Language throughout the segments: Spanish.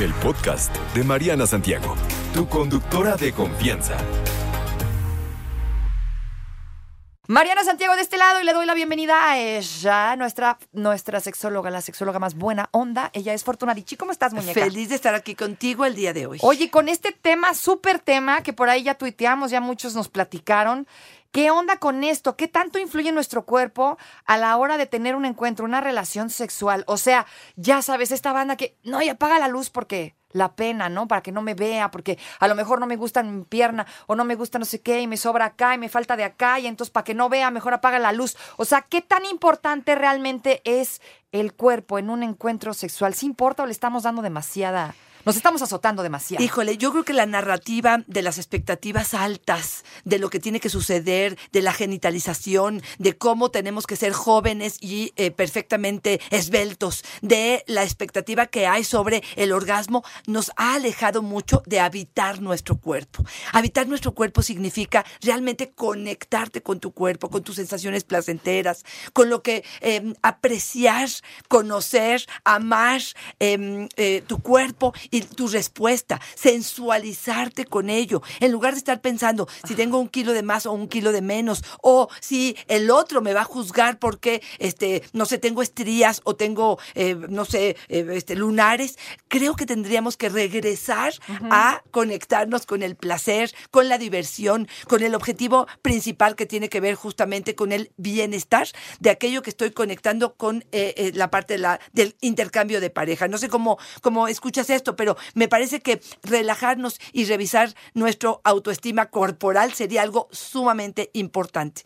El podcast de Mariana Santiago, tu conductora de confianza. Mariana Santiago de este lado y le doy la bienvenida a ella, nuestra, nuestra sexóloga, la sexóloga más buena onda. Ella es Fortunadichi. ¿Cómo estás, muñeca? Feliz de estar aquí contigo el día de hoy. Oye, con este tema, súper tema, que por ahí ya tuiteamos, ya muchos nos platicaron. ¿Qué onda con esto? ¿Qué tanto influye nuestro cuerpo a la hora de tener un encuentro, una relación sexual? O sea, ya sabes, esta banda que, no, y apaga la luz porque la pena, ¿no? Para que no me vea, porque a lo mejor no me gusta mi pierna o no me gusta no sé qué y me sobra acá y me falta de acá y entonces para que no vea, mejor apaga la luz. O sea, ¿qué tan importante realmente es el cuerpo en un encuentro sexual? ¿Sí importa o le estamos dando demasiada... Nos estamos azotando demasiado. Híjole, yo creo que la narrativa de las expectativas altas, de lo que tiene que suceder, de la genitalización, de cómo tenemos que ser jóvenes y eh, perfectamente esbeltos, de la expectativa que hay sobre el orgasmo, nos ha alejado mucho de habitar nuestro cuerpo. Habitar nuestro cuerpo significa realmente conectarte con tu cuerpo, con tus sensaciones placenteras, con lo que eh, apreciar, conocer, amar eh, eh, tu cuerpo y tu respuesta, sensualizarte con ello, en lugar de estar pensando si tengo un kilo de más o un kilo de menos, o si el otro me va a juzgar porque, este, no sé, tengo estrías o tengo, eh, no sé, eh, este, lunares, creo que tendríamos que regresar a conectarnos con el placer, con la diversión, con el objetivo principal que tiene que ver justamente con el bienestar de aquello que estoy conectando con eh, eh, la parte de la, del intercambio de pareja. No sé cómo, cómo escuchas esto, pero me parece que relajarnos y revisar nuestro autoestima corporal sería algo sumamente importante.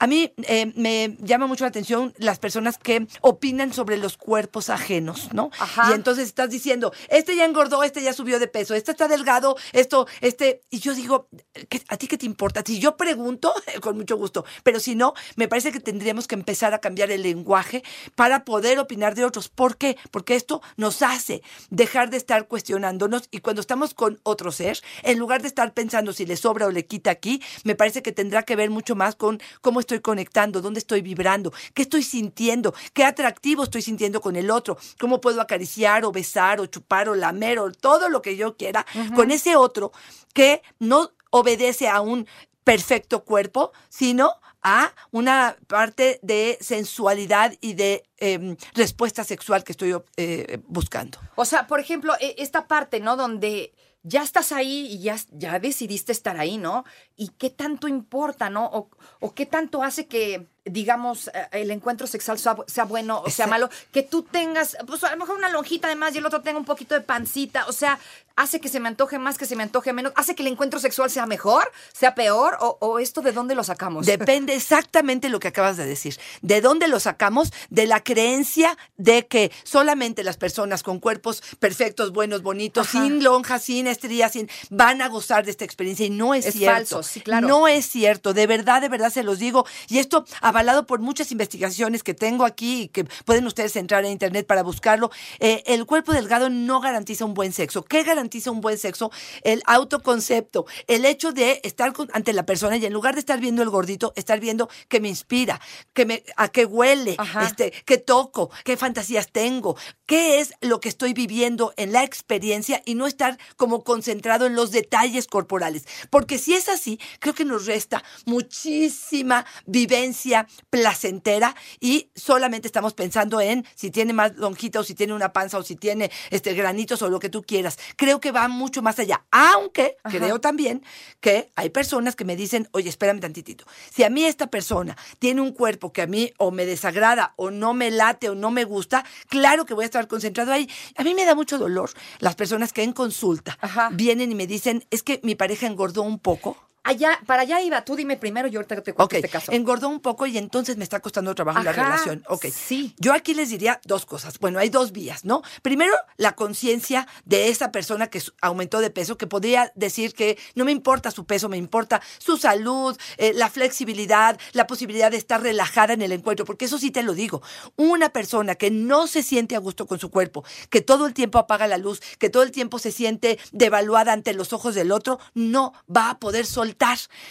A mí eh, me llama mucho la atención las personas que opinan sobre los cuerpos ajenos, ¿no? Ajá. Y entonces estás diciendo, este ya engordó, este ya subió de peso, este está delgado, esto, este, y yo digo, ¿qué- ¿a ti qué te importa? Si yo pregunto, con mucho gusto, pero si no, me parece que tendríamos que empezar a cambiar el lenguaje para poder opinar de otros. ¿Por qué? Porque esto nos hace dejar de estar cuestionándonos y cuando estamos con otro ser, en lugar de estar pensando si le sobra o le quita aquí, me parece que tendrá que ver mucho más con cómo estoy conectando, dónde estoy vibrando, qué estoy sintiendo, qué atractivo estoy sintiendo con el otro, cómo puedo acariciar o besar o chupar o lamer o todo lo que yo quiera con ese otro que no obedece a un perfecto cuerpo, sino a una parte de sensualidad y de em, respuesta sexual que estoy eh, buscando. O sea, por ejemplo, e- esta parte, ¿no? Donde ya estás ahí y ya, ya decidiste estar ahí, ¿no? ¿Y qué tanto importa, ¿no? O, o qué tanto hace que, digamos, eh, el encuentro sexual sea, sea bueno o sea malo, que tú tengas, pues a lo mejor una lonjita de más y el otro tenga un poquito de pancita, o sea, hace que se me antoje más, que se me antoje menos, hace que el encuentro sexual sea mejor, sea peor, o, o esto de dónde lo sacamos. Depende exactamente lo que acabas de decir. ¿De dónde lo sacamos? De la creencia de que solamente las personas con cuerpos perfectos, buenos, bonitos, Ajá. sin lonjas, sin estrías, sin, van a gozar de esta experiencia. Y no es, Es cierto. falso, sí, claro. No es cierto. De verdad, de verdad se los digo. Y esto avalado por muchas investigaciones que tengo aquí y que pueden ustedes entrar en internet para buscarlo. Eh, el cuerpo delgado no garantiza un buen sexo. ¿Qué garantiza un buen sexo? El autoconcepto. El hecho de estar con- ante la persona y en lugar de estar viendo el gordito, estar viendo que me inspira, que me, a qué huele, Ajá. este, qué toco, qué fantasías tengo, qué es lo que estoy viviendo en la experiencia y no estar como concentrado en los detalles corporales. Porque si es así, creo que nos resta muchísima vivencia placentera y solamente estamos pensando en si tiene más lonjita o si tiene una panza o si tiene este granitos o lo que tú quieras. Creo que va mucho más allá. Aunque Ajá. creo también que hay personas que me dicen, oye, espérame tantitito. Si a mí esta persona tiene un cuerpo que a mí o me desagrada o no me late o no me gusta, claro que voy a estar concentrado ahí. A mí me da mucho dolor las personas que en consulta Ajá. vienen y me dicen, es que mi pareja engordó un poco. Allá, para allá iba. Tú dime primero, yo ahorita te cuento Ok, este caso. engordó un poco y entonces me está costando trabajo la Ajá, relación. Ok, sí. yo aquí les diría dos cosas. Bueno, hay dos vías, ¿no? Primero, la conciencia de esa persona que aumentó de peso, que podría decir que no me importa su peso, me importa su salud, eh, la flexibilidad, la posibilidad de estar relajada en el encuentro, porque eso sí te lo digo. Una persona que no se siente a gusto con su cuerpo, que todo el tiempo apaga la luz, que todo el tiempo se siente devaluada ante los ojos del otro, no va a poder soltar.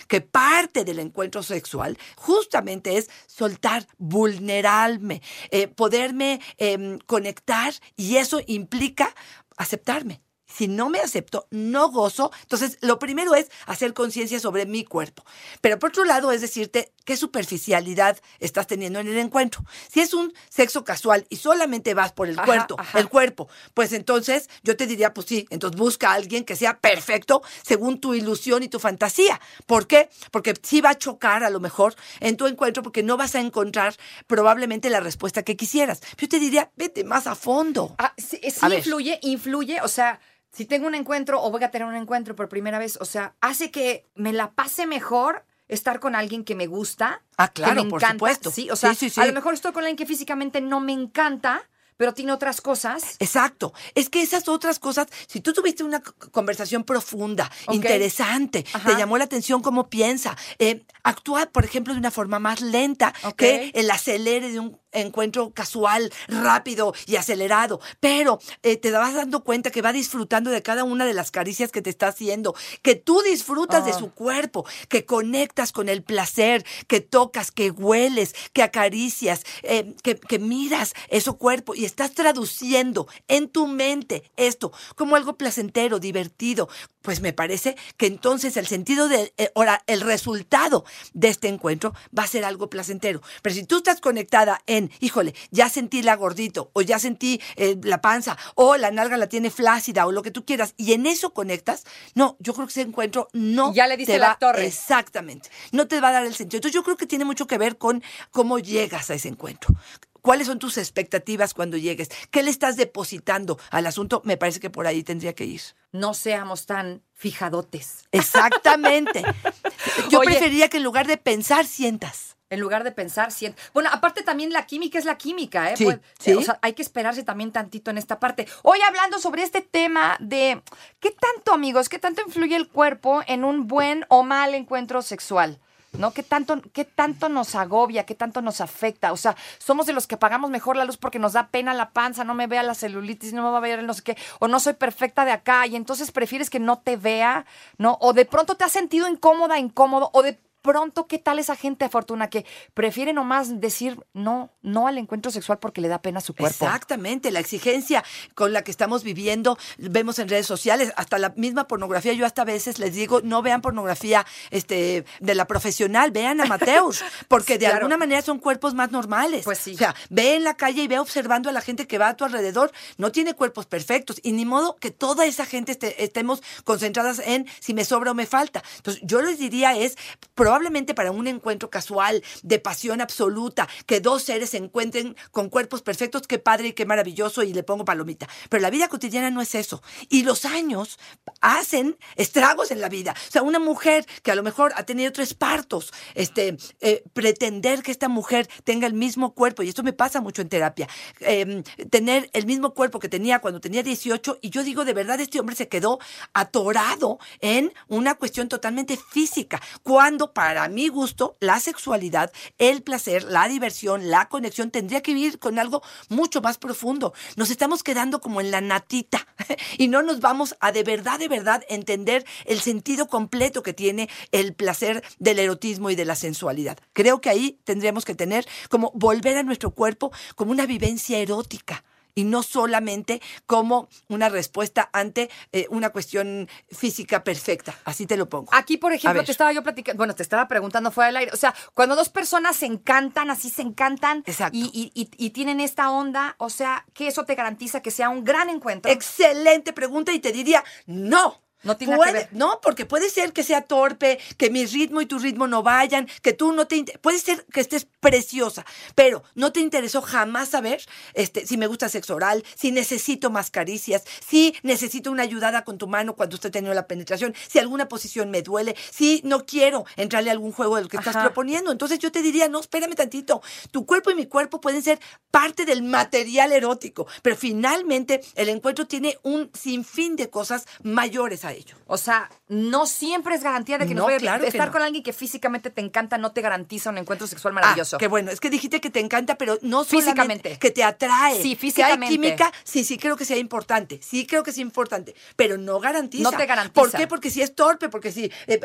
Que parte del encuentro sexual justamente es soltar, vulnerarme, eh, poderme em, conectar y eso implica aceptarme. Si no me acepto, no gozo. Entonces, lo primero es hacer conciencia sobre mi cuerpo. Pero por otro lado, es decirte qué superficialidad estás teniendo en el encuentro. Si es un sexo casual y solamente vas por el Ajá, cuerpo, ajá. el cuerpo, pues entonces yo te diría, pues sí, entonces busca a alguien que sea perfecto según tu ilusión y tu fantasía. ¿Por qué? Porque sí va a chocar a lo mejor en tu encuentro porque no vas a encontrar probablemente la respuesta que quisieras. Yo te diría, vete más a fondo. Ah, sí, sí A ver. influye, influye, o sea, si tengo un encuentro o voy a tener un encuentro por primera vez, o sea, hace que me la pase mejor estar con alguien que me gusta. Ah, que claro, me por encanta. supuesto. Sí, o sea, Sí, sí, sí. a lo mejor estoy con alguien que físicamente no me encanta, pero tiene otras cosas. Exacto. Es que esas otras cosas, si tú tuviste una conversación profunda, interesante, Ajá. te llamó la atención cómo piensa, eh, actúa, por ejemplo, de una forma más lenta que el acelere de un encuentro casual, rápido y acelerado. Pero eh, te vas dando cuenta que va disfrutando de cada una de las caricias que te está haciendo, que tú disfrutas de Ah. su cuerpo, que conectas con el placer, que tocas, que hueles, que acaricias, eh, que, que miras ese cuerpo y estás traduciendo en tu mente esto como algo placentero, divertido. Pues me parece que entonces el sentido de, eh, ahora, el resultado de este encuentro va a ser algo placentero. Pero si tú estás conectada en, híjole, ya sentí la gordito, o ya sentí eh, la panza, o la nalga la tiene flácida, o lo que tú quieras, y en eso conectas, no, yo creo que ese encuentro no Ya le diste te la va- torre. Exactamente. No te va a dar el sentido. Entonces yo creo que tiene mucho que ver con cómo llegas a ese encuentro. ¿Cuáles son tus expectativas cuando llegues? ¿Qué le estás depositando al asunto? Me parece que por ahí tendría que ir. No seamos tan fijadotes. Exactamente. Yo Oye. preferiría que en lugar de pensar, sientas. En lugar de pensar, siento. Bueno, aparte también la química es la química, ¿eh? Sí, Pues, sí. O sea, hay que esperarse también tantito en esta parte. Hoy hablando sobre este tema de qué tanto, amigos, qué tanto influye el cuerpo en un buen o mal encuentro sexual. ¿No? ¿Qué tanto, ¿Qué tanto nos agobia? ¿Qué tanto nos afecta? O sea, somos de los que apagamos mejor la luz porque nos da pena la panza, no me vea la celulitis, no me va a ver el no sé qué, o no soy perfecta de acá, y entonces prefieres que no te vea, ¿no? O de pronto te has sentido incómoda, incómodo, o de pronto, ¿qué tal esa gente, Fortuna, que prefiere nomás decir no, no al encuentro sexual porque le da pena a su cuerpo? Exactamente, la exigencia con la que estamos viviendo, vemos en redes sociales, hasta la misma pornografía, yo hasta a veces les digo, no vean pornografía este, de la profesional, vean amateurs, porque de Claro. alguna manera son cuerpos más normales. Pues sí. O sea, ve en la calle y ve observando a la gente que va a tu alrededor, no tiene cuerpos perfectos, y ni modo que toda esa gente estemos concentradas en si me sobra o me falta. Entonces, yo les diría es, probablemente para un encuentro casual, de pasión absoluta, que dos seres se encuentren con cuerpos perfectos, qué padre y qué maravilloso, y le pongo palomita. Pero la vida cotidiana no es eso. Y los años hacen estragos en la vida. O sea, una mujer que a lo mejor ha tenido tres partos, este, eh, pretender que esta mujer tenga el mismo cuerpo, y esto me pasa mucho en terapia, eh, tener el mismo cuerpo que tenía cuando tenía 18, y yo digo, de verdad, este hombre se quedó atorado en una cuestión totalmente física, cuando para mi gusto, la sexualidad, el placer, la diversión, la conexión tendría que vivir con algo mucho más profundo. Nos estamos quedando como en la natita y no nos vamos a de verdad, de verdad entender el sentido completo que tiene el placer del erotismo y de la sensualidad. Creo que ahí tendríamos que tener como volver a nuestro cuerpo como una vivencia erótica y no solamente como una respuesta ante eh, una cuestión física perfecta. Así te lo pongo. Aquí, por ejemplo, te estaba yo platicando, bueno, te estaba preguntando fuera del aire. O sea, cuando dos personas se encantan, así se encantan Exacto. y, y- y- y tienen esta onda, o sea, que eso te garantiza que sea un gran encuentro. Excelente pregunta y te diría, no. No tiene Puede- que ver. No, porque puede ser que sea torpe, que mi ritmo y tu ritmo no vayan, que tú no te... Puede ser que estés preciosa, pero no te interesó jamás saber este, si me gusta sexo oral, si necesito más caricias, si necesito una ayudada con tu mano cuando estoy teniendo la penetración, si alguna posición me duele, si no quiero entrarle a algún juego del que estás proponiendo. Entonces yo te diría, no, espérame tantito. Tu cuerpo y mi cuerpo pueden ser parte del material erótico, pero finalmente el encuentro tiene un sinfín de cosas mayores a ello. O sea, no siempre es garantía de que No, nos vaya claro que estar no. con alguien que físicamente te encanta no te garantiza un encuentro sexual Ah, maravilloso. qué bueno, es que dijiste que te encanta, pero no solamente Físicamente. que te atrae. Sí, Que hay físicamente. química, sí, sí creo que sea importante, sí creo que es importante, pero no garantiza. No te garantiza. ¿Por qué? Porque si es torpe, porque si eh,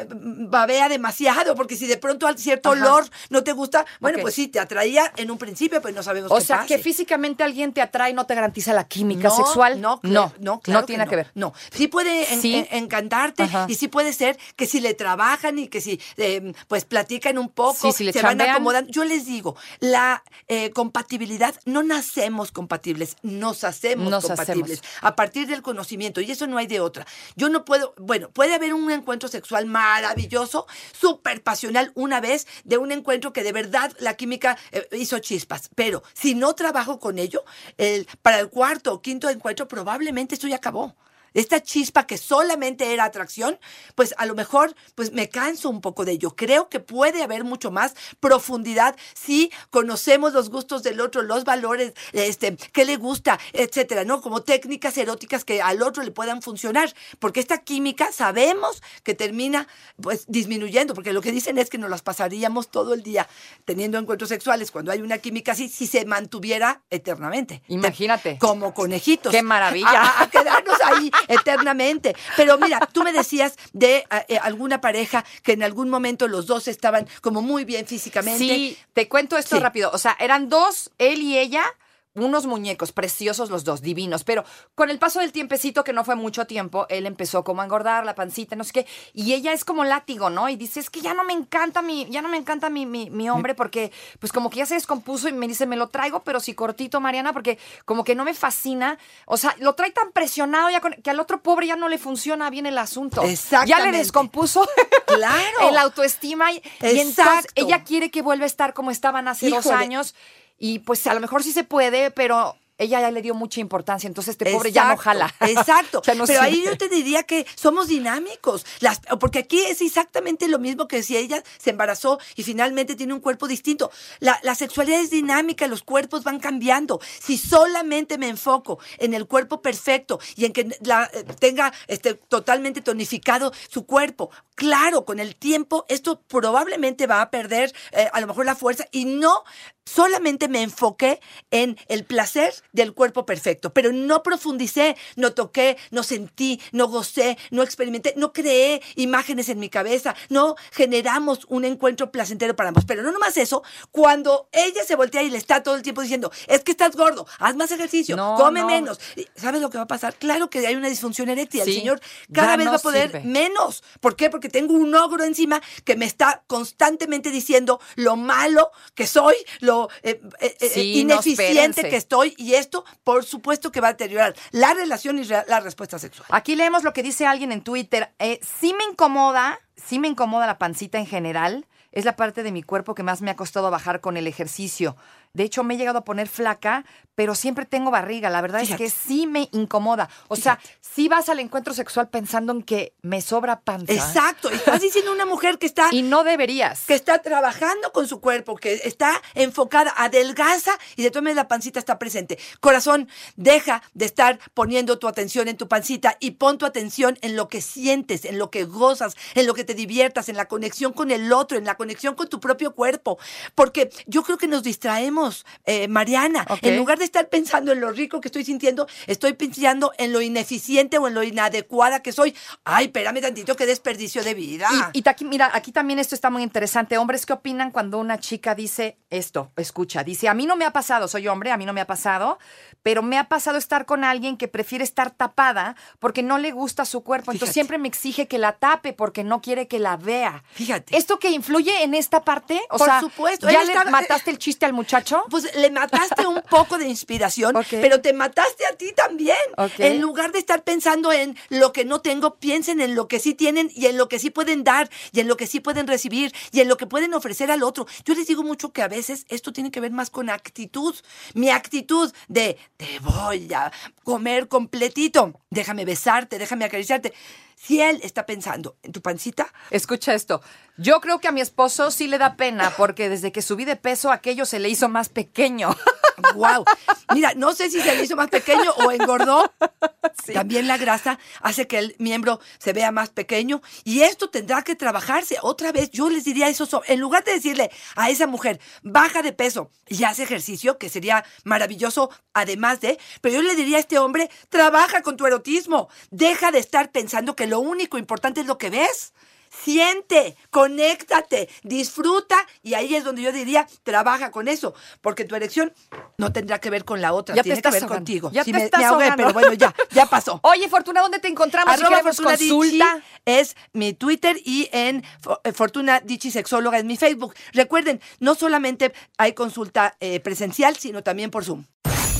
babea demasiado, porque si de pronto al cierto Ajá. olor no te gusta, bueno, pues sí, te atraía en un principio, pero no sabemos o qué sea, pase. que físicamente alguien te atrae no te garantiza la química No, sexual. No, no, claro, no, claro tiene no. que ver. No, sí puede en- Sí. en- encantarte Ajá. y sí puede ser que si le trabajan y que si eh, pues platican un poco, Sí, si se van acomodando. Yo les digo, la eh, compatibilidad, no nacemos compatibles, nos hacemos Nos compatibles hacemos. a partir del conocimiento y eso no hay de otra. Yo no puedo, bueno, puede haber un encuentro sexual maravilloso, súper pasional una vez, de un encuentro que de verdad la química eh, hizo chispas, pero si no trabajo con ello, el, para el cuarto o quinto encuentro probablemente esto ya acabó. Esta chispa que solamente era atracción, pues a lo mejor pues me canso un poco de ello. Creo que puede haber mucho más profundidad si conocemos los gustos del otro, los valores, este, qué le gusta, etcétera, ¿no? Como técnicas eróticas que al otro le puedan funcionar, porque esta química sabemos que termina pues disminuyendo, porque lo que dicen es que nos las pasaríamos todo el día teniendo encuentros sexuales cuando hay una química así si se mantuviera eternamente. Imagínate. Como conejitos. Qué maravilla. A, a quedarnos ahí eternamente. Pero mira, tú me decías de eh, eh, alguna pareja que en algún momento los dos estaban como muy bien físicamente. Sí, te cuento esto Sí. rápido. O sea, eran dos, él y ella, unos muñecos preciosos los dos, divinos. Pero con el paso del tiempecito, que no fue mucho tiempo, él empezó como a engordar la pancita, no sé qué. Y ella es como látigo, ¿no? Y dice, es que ya no me encanta mi, ya no me encanta mi, mi, mi hombre porque, pues como que ya se descompuso y me dice, me lo traigo, pero sí cortito, Mariana, porque como que no me fascina. O sea, lo trae tan presionado ya con- que al otro pobre ya no le funciona bien el asunto. Ya le Exactamente. descompuso. Claro. el autoestima y, y entonces Exacto. ella quiere que vuelva a estar como estaban hace dos años y pues a lo mejor sí se puede, pero ella ya le dio mucha importancia, entonces este pobre ya no Exacto, jala. Exacto. Ya no Pero ahí yo te diría que somos dinámicos. Las, porque aquí es exactamente lo mismo que si ella se embarazó y finalmente tiene un cuerpo distinto. La, la sexualidad es dinámica, los cuerpos van cambiando. Si solamente me enfoco en el cuerpo perfecto y en que la, tenga este, totalmente tonificado su cuerpo, claro, con el tiempo esto probablemente va a perder eh, a lo mejor la fuerza y no solamente me enfoqué en el placer del cuerpo perfecto, pero no profundicé, no toqué, no sentí, no gocé, no experimenté, no creé imágenes en mi cabeza, no generamos un encuentro placentero para ambos. Pero no nomás eso, cuando ella se voltea y le está todo el tiempo diciendo, es que estás gordo, haz más ejercicio, No, come no. menos. ¿Sabes lo que va a pasar? Claro que hay una disfunción eréctil. Sí, el señor cada vez va a poder sirve. menos. ¿Por qué? Porque tengo un ogro encima que me está constantemente diciendo lo malo que soy, lo eh, eh, eh, Sí, ineficiente que estoy y esto, por supuesto que va a deteriorar la relación y la respuesta sexual. Aquí leemos lo que dice alguien en Twitter. Eh, sí me incomoda, sí me incomoda la pancita en general. Es la parte de mi cuerpo que más me ha costado bajar con el ejercicio. De hecho, me he llegado a poner flaca, pero siempre tengo barriga. La verdad Fíjate. es que sí me incomoda. O sea, sí vas al encuentro sexual pensando en que me sobra panza. Exacto. Estás diciendo una mujer que está Y no deberías. que está trabajando con su cuerpo, que está enfocada, adelgaza y de todas maneras la pancita está presente. Corazón, deja de estar poniendo tu atención en tu pancita y pon tu atención en lo que sientes, en lo que gozas, en lo que te diviertas, en la conexión con el otro, en la conexión con tu propio cuerpo. Porque yo creo que nos distraemos, eh, Mariana. En lugar de estar pensando en lo rico que estoy sintiendo, estoy pensando en lo ineficiente o en lo inadecuada que soy. Ay, espérame tantito, qué desperdicio de vida. Y, y aquí, mira, aquí también esto está muy interesante. Hombres, ¿qué opinan cuando una chica dice esto? Escucha, dice, a mí no me ha pasado, soy hombre, a mí no me ha pasado, pero me ha pasado estar con alguien que prefiere estar tapada porque no le gusta su cuerpo. Entonces Fíjate. siempre me exige que la tape porque no quiere que la vea. Fíjate. ¿Esto que influye en esta parte? O Por sea, supuesto, ya él le estaba- mataste el chiste al muchacho Pues le mataste un poco de inspiración, pero te mataste a ti también. En lugar de estar pensando en lo que no tengo, piensen en lo que sí tienen y en lo que sí pueden dar y en lo que sí pueden recibir y en lo que pueden ofrecer al otro. Yo les digo mucho que a veces esto tiene que ver más con actitud. Mi actitud de te voy a comer completito, déjame besarte, déjame acariciarte. Si él está pensando en tu pancita, Escucha esto. Yo creo que a mi esposo sí le da pena porque desde que subí de peso aquello se le hizo más pequeño. Wow. Mira, no sé si se le hizo más pequeño o engordó. También la grasa hace que el miembro se vea más pequeño y esto tendrá que trabajarse. Otra vez, yo les diría eso, so- en lugar de decirle a esa mujer, baja de peso y hace ejercicio, que sería maravilloso además de, pero yo le diría a este hombre, trabaja con tu erotismo. Deja de estar pensando que lo único importante es lo que ves. Siente, conéctate, disfruta y ahí es donde yo diría, trabaja con eso, porque tu erección no tendrá que ver con la otra, Ya te tiene que ver ahogando. contigo. Ya te me, estás me ahogué, pero bueno, ya, ya pasó. Oye, Fortuna, ¿dónde te encontramos? si Arroba queremos Fortuna consulta. es mi Twitter y en eh, Fortuna Dichi Sexóloga es mi Facebook. Recuerden, no solamente hay consulta eh, presencial, sino también por Zoom.